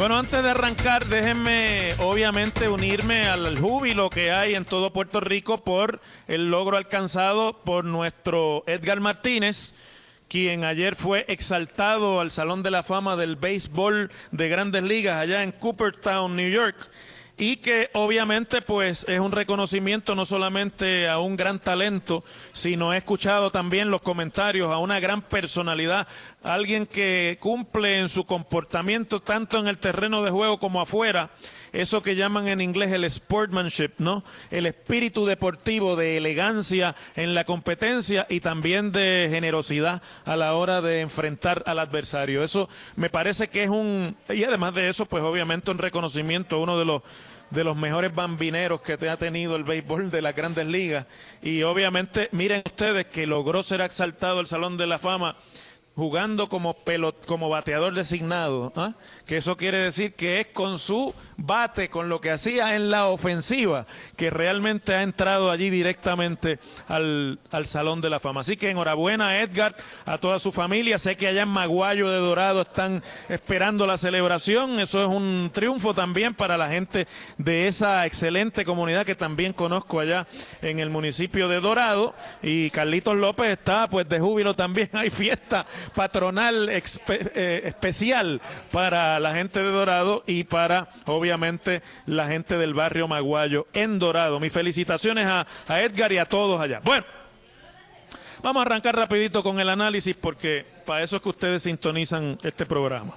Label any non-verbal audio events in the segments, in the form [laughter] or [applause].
Bueno, antes de arrancar, déjenme obviamente unirme al júbilo que hay en todo Puerto Rico por el logro alcanzado por nuestro Edgar Martínez, quien ayer fue exaltado al Salón de la Fama del Béisbol de Grandes Ligas allá en Cooperstown, New York. Y que obviamente pues es un reconocimiento no solamente a un gran talento, sino he escuchado también los comentarios a una gran personalidad, alguien que cumple en su comportamiento tanto en el terreno de juego como afuera, eso que llaman en inglés el sportsmanship, ¿no? El espíritu deportivo de elegancia en la competencia y también de generosidad a la hora de enfrentar al adversario. Eso me parece que es un y además de eso, pues obviamente un reconocimiento a uno de los de los mejores bambineros que te ha tenido el béisbol de las grandes ligas. Y obviamente, miren ustedes que logró ser exaltado al Salón de la Fama jugando como bateador designado, ¿ah? que eso quiere decir que es con su bate, con lo que hacía en la ofensiva, que realmente ha entrado allí directamente al, al Salón de la Fama. Así que enhorabuena a Edgar, a toda su familia. Sé que allá en Maguayo de Dorado están esperando la celebración. Eso es un triunfo también para la gente de esa excelente comunidad que también conozco allá en el municipio de Dorado. Y Carlitos López está pues de júbilo también. [laughs] Hay fiesta patronal eh, especial para la gente de Dorado y para obviamente la gente del barrio Maguayo en Dorado. Mis felicitaciones a, a Edgar y a todos allá. Bueno, vamos a arrancar rapidito con el análisis porque para eso es que ustedes sintonizan este programa.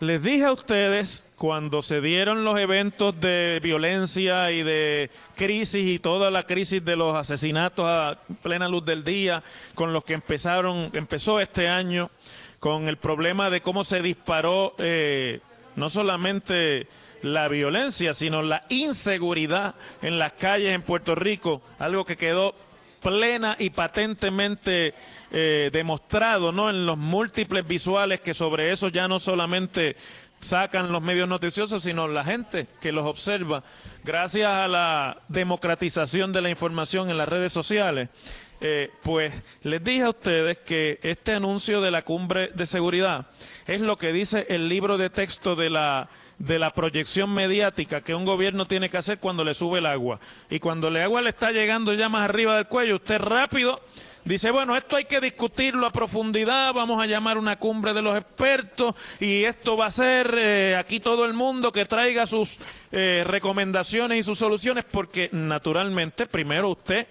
Les dije a ustedes cuando se dieron los eventos de violencia y de crisis y toda la crisis de los asesinatos a plena luz del día, con los que empezaron, empezó este año, con el problema de cómo se disparó eh, no solamente la violencia, sino la inseguridad en las calles en Puerto Rico, algo que quedó plena y patentemente eh, demostrado ¿no? en los múltiples visuales que sobre eso ya no solamente sacan los medios noticiosos, sino la gente que los observa, gracias a la democratización de la información en las redes sociales. Eh, pues les dije a ustedes que este anuncio de la cumbre de seguridad es lo que dice el libro de texto de la de la proyección mediática que un gobierno tiene que hacer cuando le sube el agua. Y cuando el agua le está llegando ya más arriba del cuello, usted rápido dice, bueno, esto hay que discutirlo a profundidad, vamos a llamar una cumbre de los expertos y esto va a ser eh, aquí todo el mundo que traiga sus eh, recomendaciones y sus soluciones, porque naturalmente primero usted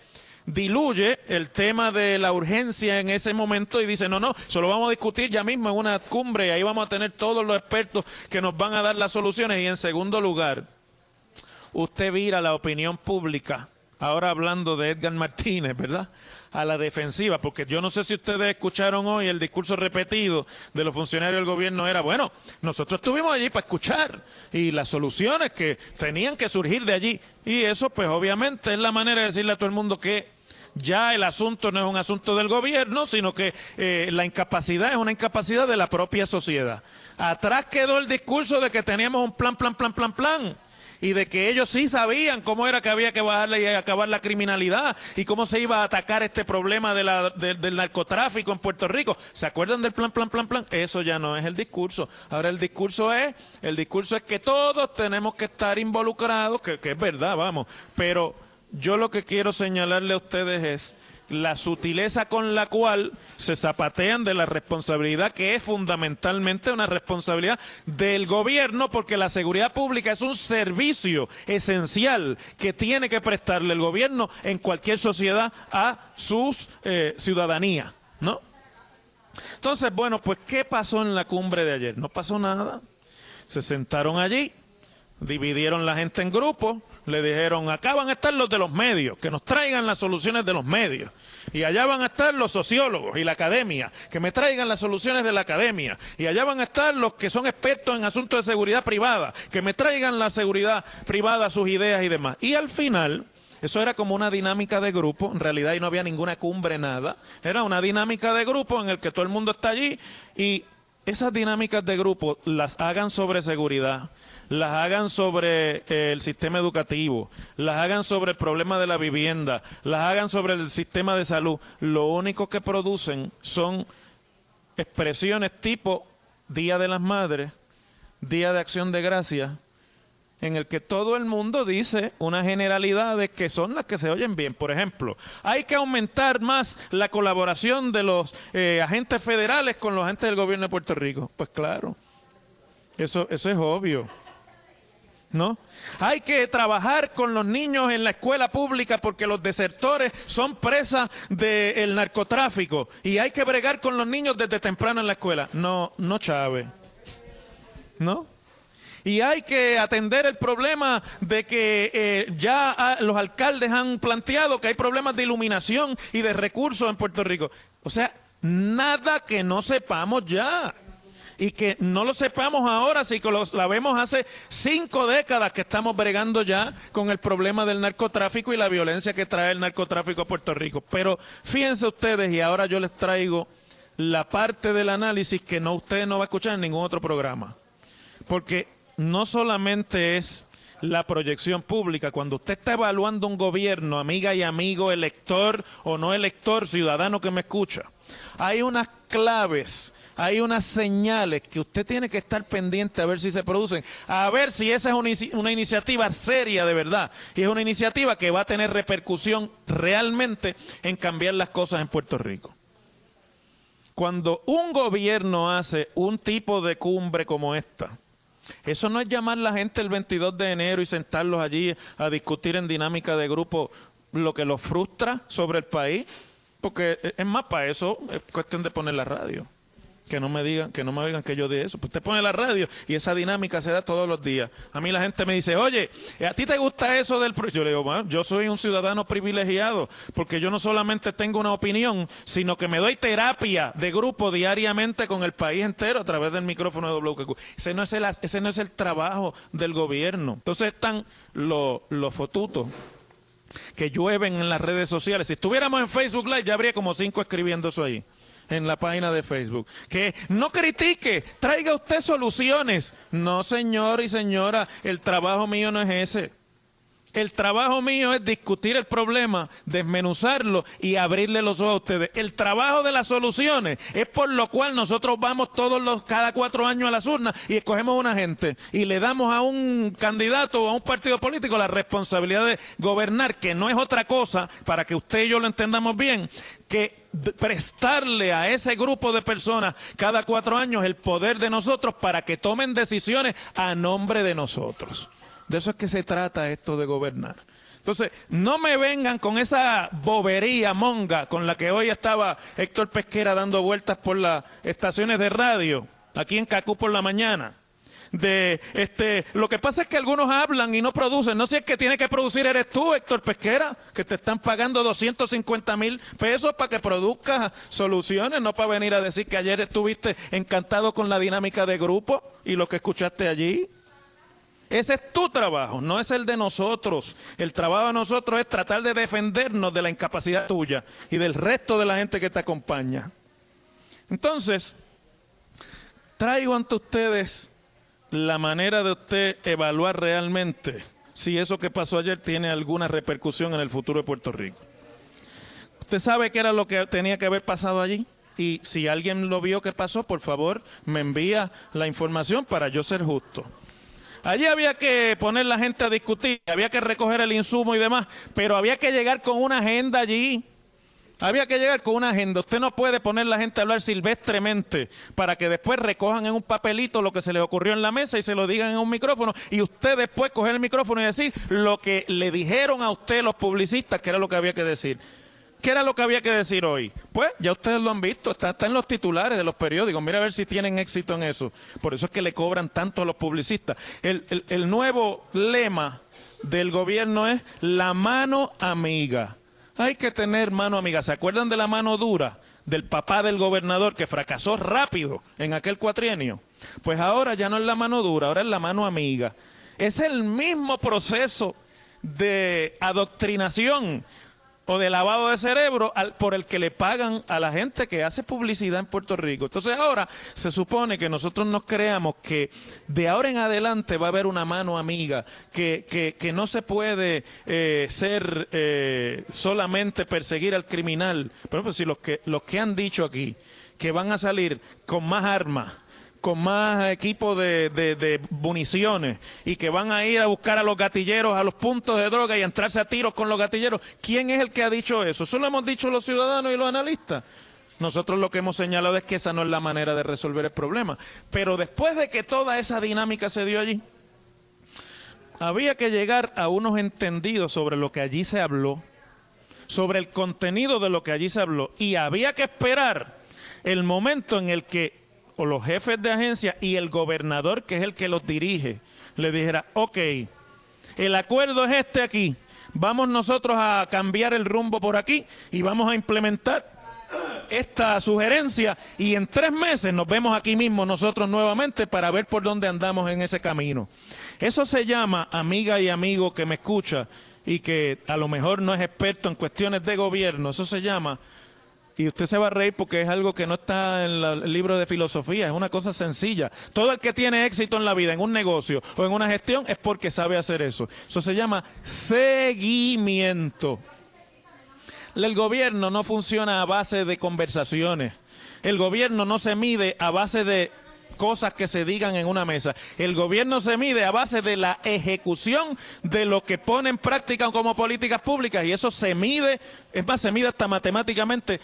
diluye el tema de la urgencia en ese momento y dice, no, no, eso lo vamos a discutir ya mismo en una cumbre y ahí vamos a tener todos los expertos que nos van a dar las soluciones. Y en segundo lugar, usted vira la opinión pública, ahora hablando de Edgar Martínez, ¿verdad? a la defensiva, porque yo no sé si ustedes escucharon hoy el discurso repetido de los funcionarios del gobierno era, bueno, nosotros estuvimos allí para escuchar y las soluciones que tenían que surgir de allí. Y eso pues obviamente es la manera de decirle a todo el mundo que ya el asunto no es un asunto del gobierno, sino que eh, la incapacidad es una incapacidad de la propia sociedad. Atrás quedó el discurso de que teníamos un plan, plan, plan, plan, plan y de que ellos sí sabían cómo era que había que bajarle y acabar la criminalidad y cómo se iba a atacar este problema del narcotráfico en Puerto Rico. ¿Se acuerdan del plan, plan, plan, plan? Eso ya no es el discurso. Ahora el discurso es, el discurso es que todos tenemos que estar involucrados, que, que es verdad, vamos, pero yo lo que quiero señalarle a ustedes es la sutileza con la cual se zapatean de la responsabilidad que es fundamentalmente una responsabilidad del gobierno porque la seguridad pública es un servicio esencial que tiene que prestarle el gobierno en cualquier sociedad a sus eh, ciudadanía, ¿no? Entonces, bueno, pues ¿qué pasó en la cumbre de ayer? No pasó nada. Se sentaron allí, dividieron la gente en grupos, le dijeron, acá van a estar los de los medios, que nos traigan las soluciones de los medios. Y allá van a estar los sociólogos y la academia, que me traigan las soluciones de la academia. Y allá van a estar los que son expertos en asuntos de seguridad privada, que me traigan la seguridad privada, sus ideas y demás. Y al final, eso era como una dinámica de grupo, en realidad y no había ninguna cumbre, nada. Era una dinámica de grupo en el que todo el mundo está allí y esas dinámicas de grupo las hagan sobre seguridad, las hagan sobre eh, el sistema educativo, las hagan sobre el problema de la vivienda, las hagan sobre el sistema de salud, lo único que producen son expresiones tipo Día de las Madres, Día de Acción de Gracia, en el que todo el mundo dice unas generalidades que son las que se oyen bien. Por ejemplo, hay que aumentar más la colaboración de los eh, agentes federales con los agentes del gobierno de Puerto Rico. Pues claro, eso, eso es obvio. ¿No? Hay que trabajar con los niños en la escuela pública porque los desertores son presas del narcotráfico y hay que bregar con los niños desde temprano en la escuela. No, no, Chávez. ¿No? Y hay que atender el problema de que eh, ya ah, los alcaldes han planteado que hay problemas de iluminación y de recursos en Puerto Rico. O sea, nada que no sepamos ya y que no lo sepamos ahora, si lo vemos hace cinco décadas que estamos bregando ya con el problema del narcotráfico y la violencia que trae el narcotráfico a Puerto Rico. Pero fíjense ustedes, y ahora yo les traigo la parte del análisis que no ustedes no va a escuchar en ningún otro programa. Porque no solamente es la proyección pública. Cuando usted está evaluando un gobierno, amiga y amigo, elector o no elector, ciudadano que me escucha, hay unas claves. Hay unas señales que usted tiene que estar pendiente a ver si se producen, a ver si esa es una, iniciativa seria de verdad. Y es una iniciativa que va a tener repercusión realmente en cambiar las cosas en Puerto Rico. Cuando un gobierno hace un tipo de cumbre como esta, eso no es llamar a la gente el 22 de enero y sentarlos allí a discutir en dinámica de grupo lo que los frustra sobre el país, porque es más para eso, es cuestión de poner la radio que no me digan, que no me digan que yo de eso. Pues usted pone la radio y esa dinámica se da todos los días. A mí la gente me dice, oye, ¿a ti te gusta eso del Yo le digo, bueno, yo soy un ciudadano privilegiado, porque yo no solamente tengo una opinión, sino que me doy terapia de grupo diariamente con el país entero a través del micrófono de WQQ. Ese no es el, ese no es el trabajo del gobierno. Entonces están los, los fotutos que llueven en las redes sociales. Si estuviéramos en Facebook Live, ya habría como cinco escribiendo eso ahí en la página de Facebook. Que no critique, traiga usted soluciones. No, señor y señora, el trabajo mío no es ese. El trabajo mío es discutir el problema, desmenuzarlo y abrirle los ojos a ustedes. El trabajo de las soluciones es por lo cual nosotros vamos todos los cada cuatro años a las urnas y escogemos una gente y le damos a un candidato o a un partido político la responsabilidad de gobernar, que no es otra cosa, para que usted y yo lo entendamos bien, que prestarle a ese grupo de personas cada cuatro años el poder de nosotros para que tomen decisiones a nombre de nosotros. De eso es que se trata esto de gobernar. Entonces, no me vengan con esa bobería monga con la que hoy estaba Héctor Pesquera dando vueltas por las estaciones de radio, aquí en Cacú por la mañana, de este. Lo que pasa es que algunos hablan y no producen. No sé si es que tiene que producir eres tú, Héctor Pesquera, que te están pagando 250 mil pesos para que produzcas soluciones, no para venir a decir que ayer estuviste encantado con la dinámica de grupo y lo que escuchaste allí. Ese es tu trabajo, no es el de nosotros. El trabajo de nosotros es tratar de defendernos de la incapacidad tuya y del resto de la gente que te acompaña. Entonces, traigo ante ustedes la manera de usted evaluar realmente si eso que pasó ayer tiene alguna repercusión en el futuro de Puerto Rico. ¿Usted sabe qué era lo que tenía que haber pasado allí? Y si alguien lo vio que pasó, por favor, me envía la información para yo ser justo. Allí había que poner la gente a discutir, había que recoger el insumo y demás, pero había que llegar con una agenda allí. Había que llegar con una agenda. Usted no puede poner la gente a hablar silvestremente para que después recojan en un papelito lo que se les ocurrió en la mesa y se lo digan en un micrófono y usted después coger el micrófono y decir lo que le dijeron a usted los publicistas que era lo que había que decir. ¿Qué era lo que había que decir hoy? Pues ya ustedes lo han visto, está, en los titulares de los periódicos. Mira a ver si tienen éxito en eso. Por eso es que le cobran tanto a los publicistas. El, el nuevo lema del gobierno es la mano amiga. Hay que tener mano amiga. ¿Se acuerdan de la mano dura del papá del gobernador que fracasó rápido en aquel cuatrienio? Pues ahora ya no es la mano dura, ahora es la mano amiga. Es el mismo proceso de adoctrinación o de lavado de cerebro por el que le pagan a la gente que hace publicidad en Puerto Rico. Entonces ahora se supone que nosotros nos creamos que de ahora en adelante va a haber una mano amiga, que, que, no se puede eh, ser eh, solamente perseguir al criminal. Por ejemplo, si los que, los que han dicho aquí que van a salir con más armas, con más equipos de, municiones y que van a ir a buscar a los gatilleros a los puntos de droga y entrarse a tiros con los gatilleros. ¿Quién es el que ha dicho eso? Eso lo hemos dicho los ciudadanos y los analistas. Nosotros lo que hemos señalado es que esa no es la manera de resolver el problema. Pero después de que toda esa dinámica se dio allí, había que llegar a unos entendidos sobre lo que allí se habló, sobre el contenido de lo que allí se habló, y había que esperar el momento en el que o los jefes de agencia y el gobernador, que es el que los dirige, le dijera, ok, el acuerdo es este aquí, vamos nosotros a cambiar el rumbo por aquí y vamos a implementar esta sugerencia y en tres meses nos vemos aquí mismo nosotros nuevamente para ver por dónde andamos en ese camino. Eso se llama, amiga y amigo que me escucha y que a lo mejor no es experto en cuestiones de gobierno, eso se llama y usted se va a reír porque es algo que no está en el libro de filosofía, es una cosa sencilla. Todo el que tiene éxito en la vida, en un negocio o en una gestión, es porque sabe hacer eso. Eso se llama seguimiento. El gobierno no funciona a base de conversaciones. El gobierno no se mide a base de cosas que se digan en una mesa. El gobierno se mide a base de la ejecución de lo que pone en práctica como políticas públicas y eso se mide, es más, se mide hasta matemáticamente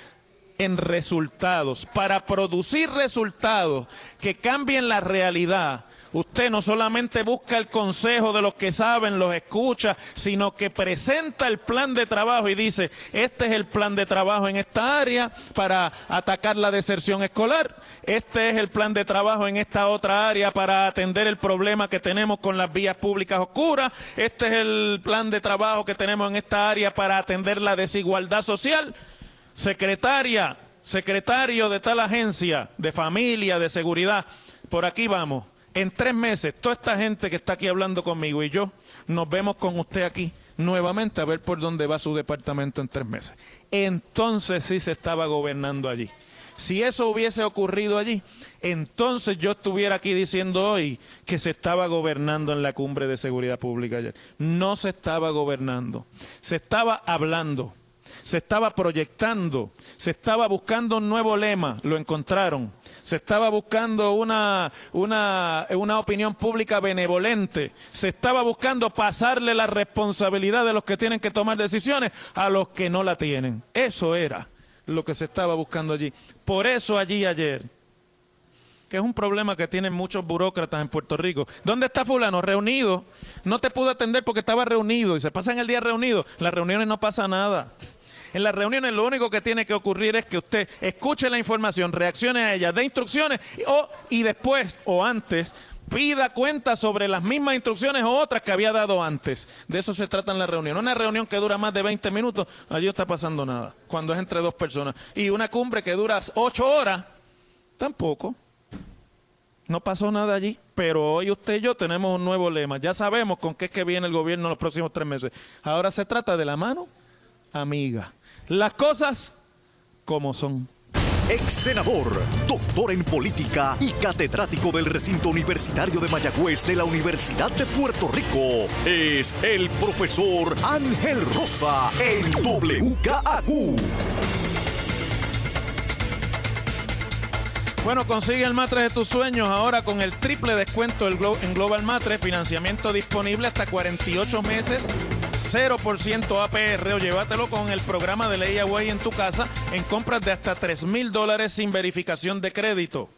en resultados. Para producir resultados que cambien la realidad, Usted no solamente busca el consejo de los que saben, los escucha, sino que presenta el plan de trabajo y dice, este es el plan de trabajo en esta área para atacar la deserción escolar, este es el plan de trabajo en esta otra área para atender el problema que tenemos con las vías públicas oscuras, este es el plan de trabajo que tenemos en esta área para atender la desigualdad social. Secretaria, secretario de tal agencia de familia, de seguridad, por aquí vamos en tres meses, toda esta gente que está aquí hablando conmigo y yo, nos vemos con usted aquí nuevamente a ver por dónde va su departamento en tres meses. Entonces sí se estaba gobernando allí. Si eso hubiese ocurrido allí, entonces yo estuviera aquí diciendo hoy que se estaba gobernando en la cumbre de seguridad pública ayer. No se estaba gobernando, se estaba hablando, se estaba proyectando, se estaba buscando un nuevo lema, lo encontraron, se estaba buscando una, una, una, opinión pública benevolente, se estaba buscando pasarle la responsabilidad de los que tienen que tomar decisiones a los que no la tienen. Eso era lo que se estaba buscando allí. Por eso allí ayer, que es un problema que tienen muchos burócratas en Puerto Rico. ¿Dónde está fulano? Reunido. No te pudo atender porque estaba reunido y se pasan el día reunido. Las reuniones no pasa nada. En las reuniones lo único que tiene que ocurrir es que usted escuche la información, reaccione a ella, dé instrucciones o, y después o antes pida cuenta sobre las mismas instrucciones o otras que había dado antes. De eso se trata en la reunión. Una reunión que dura más de 20 minutos, allí no está pasando nada, cuando es entre dos personas. Y una cumbre que dura 8 horas, tampoco. No pasó nada allí, pero hoy usted y yo tenemos un nuevo lema. Ya sabemos con qué es que viene el gobierno en los próximos tres meses. Ahora se trata de la mano amiga. Las cosas como son. Ex senador, doctor en política y catedrático del recinto universitario de Mayagüez de la Universidad de Puerto Rico, es el profesor Ángel Rosa en WKAQ. Bueno, consigue el matre de tus sueños ahora con el triple descuento en Global Matre, financiamiento disponible hasta 48 meses 0% APR o llévatelo con el programa de Layaway en tu casa en compras de hasta 3 mil dólares sin verificación de crédito.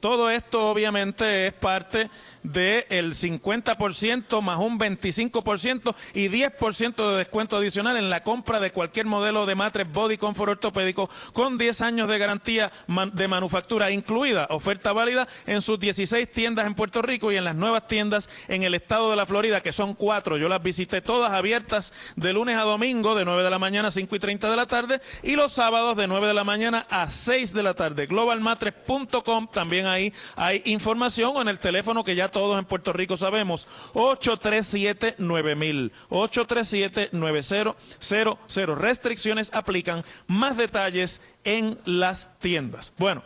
Todo esto obviamente es parte del 50% más un 25% y 10% de descuento adicional en la compra de cualquier modelo de matres Body Comfort ortopédico con 10 años de garantía de manufactura incluida. Oferta válida en sus 16 tiendas en Puerto Rico y en las nuevas tiendas en el estado de la Florida, que son cuatro. Yo las visité todas abiertas de lunes a domingo, de 9 de la mañana a 5 y 30 de la tarde, y los sábados de 9 de la mañana a 6 de la tarde. Globalmatres.com, también ahí hay información o en el teléfono que ya todos en Puerto Rico sabemos, 837-9000, 837-9000. Restricciones aplican, más detalles en las tiendas. Bueno,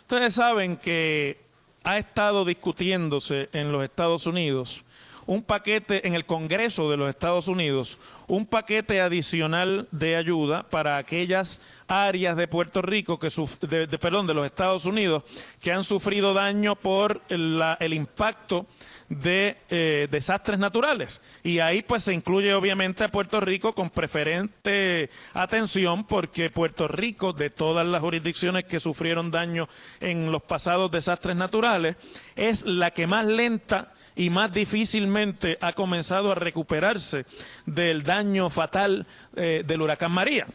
ustedes saben que ha estado discutiéndose en los Estados Unidos un paquete en el Congreso de los Estados Unidos, un paquete adicional de ayuda para aquellas áreas de Puerto Rico que de, perdón, de los Estados Unidos que han sufrido daño por el impacto de eh, desastres naturales. Y ahí pues se incluye obviamente a Puerto Rico con preferente atención porque Puerto Rico, de todas las jurisdicciones que sufrieron daño en los pasados desastres naturales, es la que más lenta y más difícilmente ha comenzado a recuperarse del daño fatal eh, del huracán María.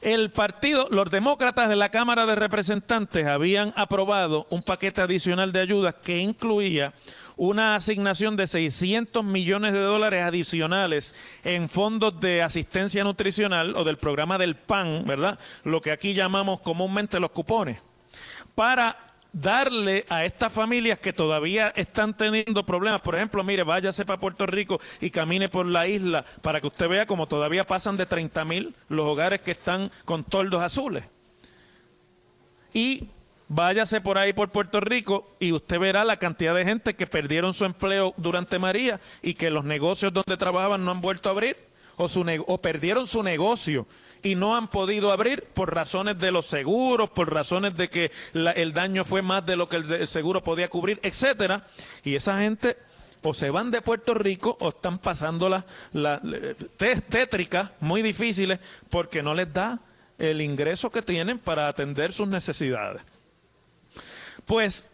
El partido, los demócratas de la Cámara de Representantes habían aprobado un paquete adicional de ayudas que incluía una asignación de 600 millones de dólares adicionales en fondos de asistencia nutricional o del programa del PAN, ¿verdad? Lo que aquí llamamos comúnmente los cupones, para darle a estas familias que todavía están teniendo problemas, por ejemplo, mire, váyase para Puerto Rico y camine por la isla para que usted vea como todavía pasan de 30 mil los hogares que están con toldos azules. Y váyase por ahí por Puerto Rico y usted verá la cantidad de gente que perdieron su empleo durante María y que los negocios donde trabajaban no han vuelto a abrir o, su o perdieron su negocio y no han podido abrir por razones de los seguros, por razones de que el daño fue más de lo que el, seguro podía cubrir, etcétera. Y esa gente o se van de Puerto Rico o están pasando las la, muy difíciles porque no les da el ingreso que tienen para atender sus necesidades. Pues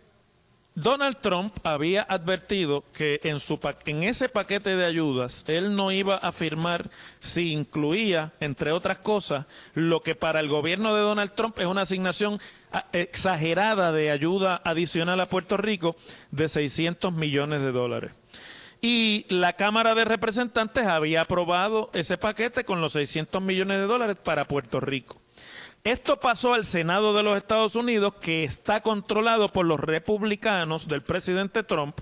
Donald Trump había advertido que en, ese paquete de ayudas él no iba a firmar si incluía, entre otras cosas, lo que para el gobierno de Donald Trump es una asignación ah, exagerada de ayuda adicional a Puerto Rico de 600 millones de dólares. Y la Cámara de Representantes había aprobado ese paquete con los 600 millones de dólares para Puerto Rico. Esto pasó al Senado de los Estados Unidos, que está controlado por los republicanos del presidente Trump.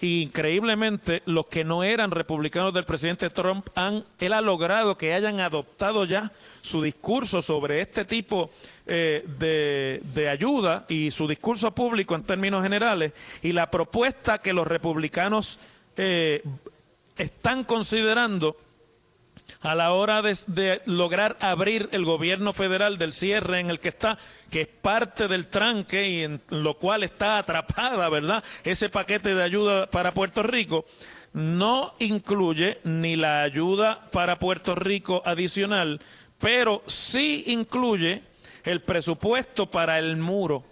increíblemente, los que no eran republicanos del presidente Trump, han, él ha logrado que hayan adoptado ya su discurso sobre este tipo eh, de, ayuda y su discurso público en términos generales y la propuesta que los republicanos eh, están considerando a la hora de, lograr abrir el gobierno federal del cierre en el que está, que es parte del tranque y en lo cual está atrapada, ¿verdad? Ese paquete de ayuda para Puerto Rico no incluye ni la ayuda para Puerto Rico adicional, pero sí incluye el presupuesto para el muro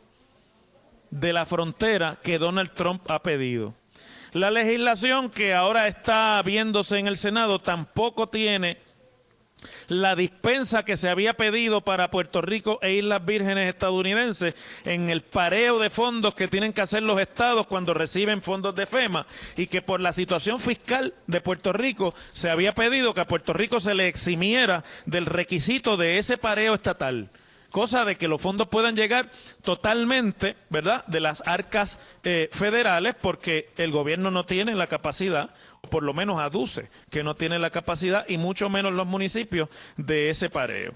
de la frontera que Donald Trump ha pedido. La legislación que ahora está viéndose en el Senado tampoco tiene la dispensa que se había pedido para Puerto Rico e Islas Vírgenes estadounidenses en el pareo de fondos que tienen que hacer los estados cuando reciben fondos de FEMA y que por la situación fiscal de Puerto Rico se había pedido que a Puerto Rico se le eximiera del requisito de ese pareo estatal cosa de que los fondos puedan llegar totalmente, ¿verdad?, de las arcas eh, federales, porque el gobierno no tiene la capacidad por lo menos aduce que no tiene la capacidad y mucho menos los municipios de ese pareo.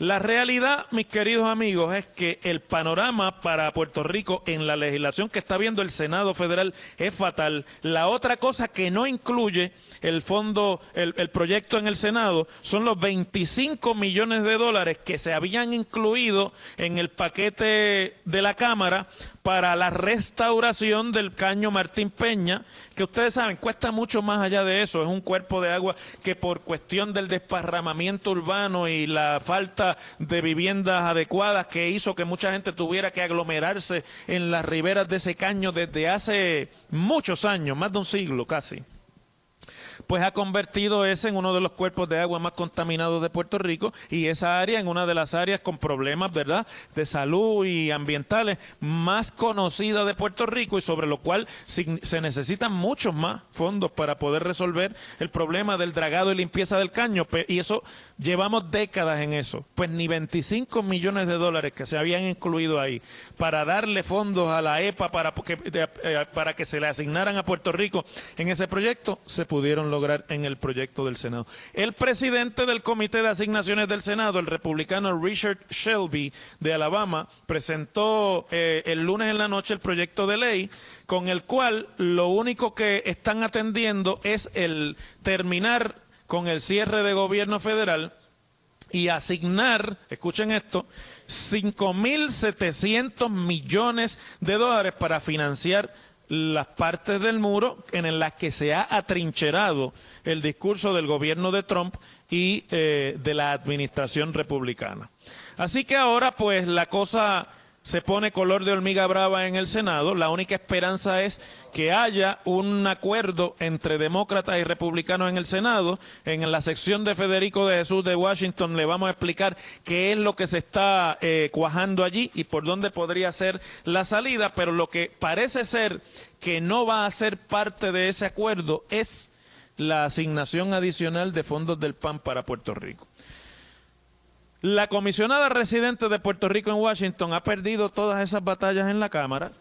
La realidad, mis queridos amigos, es que el panorama para Puerto Rico en la legislación que está viendo el Senado Federal es fatal. La otra cosa que no incluye el fondo, el, proyecto en el Senado, son los 25 millones de dólares que se habían incluido en el paquete de la Cámara para la restauración del caño Martín Peña, que ustedes saben, cuesta mucho más allá de eso, es un cuerpo de agua que por cuestión del desparramamiento urbano y la falta de viviendas adecuadas que hizo que mucha gente tuviera que aglomerarse en las riberas de ese caño desde hace muchos años, más de un siglo casi pues ha convertido ese en uno de los cuerpos de agua más contaminados de Puerto Rico y esa área en una de las áreas con problemas, ¿verdad?, de salud y ambientales más conocidas de Puerto Rico y sobre lo cual se necesitan muchos más fondos para poder resolver el problema del dragado y limpieza del caño. Y eso llevamos décadas en eso. Pues ni 25 millones de dólares que se habían incluido ahí para darle fondos a la EPA para que, eh, para que se le asignaran a Puerto Rico en ese proyecto se pudieron lograr en el proyecto del Senado. El presidente del Comité de Asignaciones del Senado, el republicano Richard Shelby de Alabama, presentó eh, el lunes en la noche el proyecto de ley con el cual lo único que están atendiendo es el terminar con el cierre de gobierno federal y asignar, escuchen esto, 5.700 millones de dólares para financiar las partes del muro en las que se ha atrincherado el discurso del gobierno de Trump y eh, de la administración republicana. Así que ahora pues la cosa se pone color de hormiga brava en el Senado. La única esperanza es que haya un acuerdo entre demócratas y republicanos en el Senado. En la sección de Federico de Jesús de Washington le vamos a explicar qué es lo que se está eh, cuajando allí y por dónde podría ser la salida. Pero lo que parece ser que no va a ser parte de ese acuerdo es la asignación adicional de fondos del PAN para Puerto Rico. La comisionada residente de Puerto Rico en Washington ha perdido todas esas batallas en la Cámara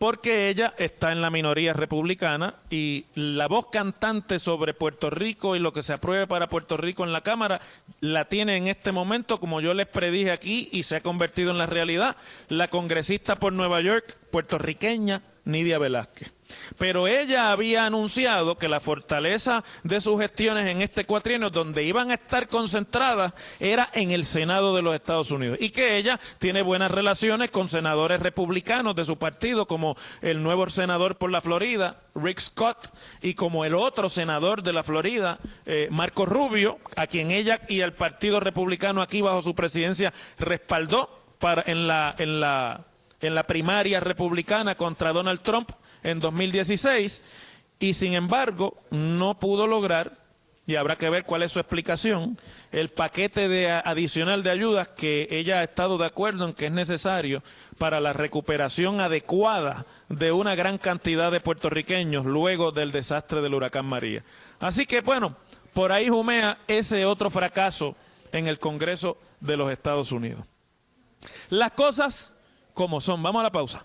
porque ella está en la minoría republicana y la voz cantante sobre Puerto Rico y lo que se apruebe para Puerto Rico en la Cámara la tiene en este momento, como yo les predije aquí, y se ha convertido en la realidad, la congresista por Nueva York, puertorriqueña, Nidia Velázquez. Pero ella había anunciado que la fortaleza de sus gestiones en este cuatrienio, donde iban a estar concentradas, era en el Senado de los Estados Unidos. Y que ella tiene buenas relaciones con senadores republicanos de su partido, como el nuevo senador por la Florida, Rick Scott, y como el otro senador de la Florida, eh, Marco Rubio, a quien ella y el Partido Republicano aquí bajo su presidencia respaldó para, en, la, en, la, en la primaria republicana contra Donald Trump en 2016 y sin embargo no pudo lograr, y habrá que ver cuál es su explicación, el paquete de adicional de ayudas que ella ha estado de acuerdo en que es necesario para la recuperación adecuada de una gran cantidad de puertorriqueños luego del desastre del huracán María. Así que bueno, por ahí jumea ese otro fracaso en el Congreso de los Estados Unidos. Las cosas como son. Vamos a la pausa.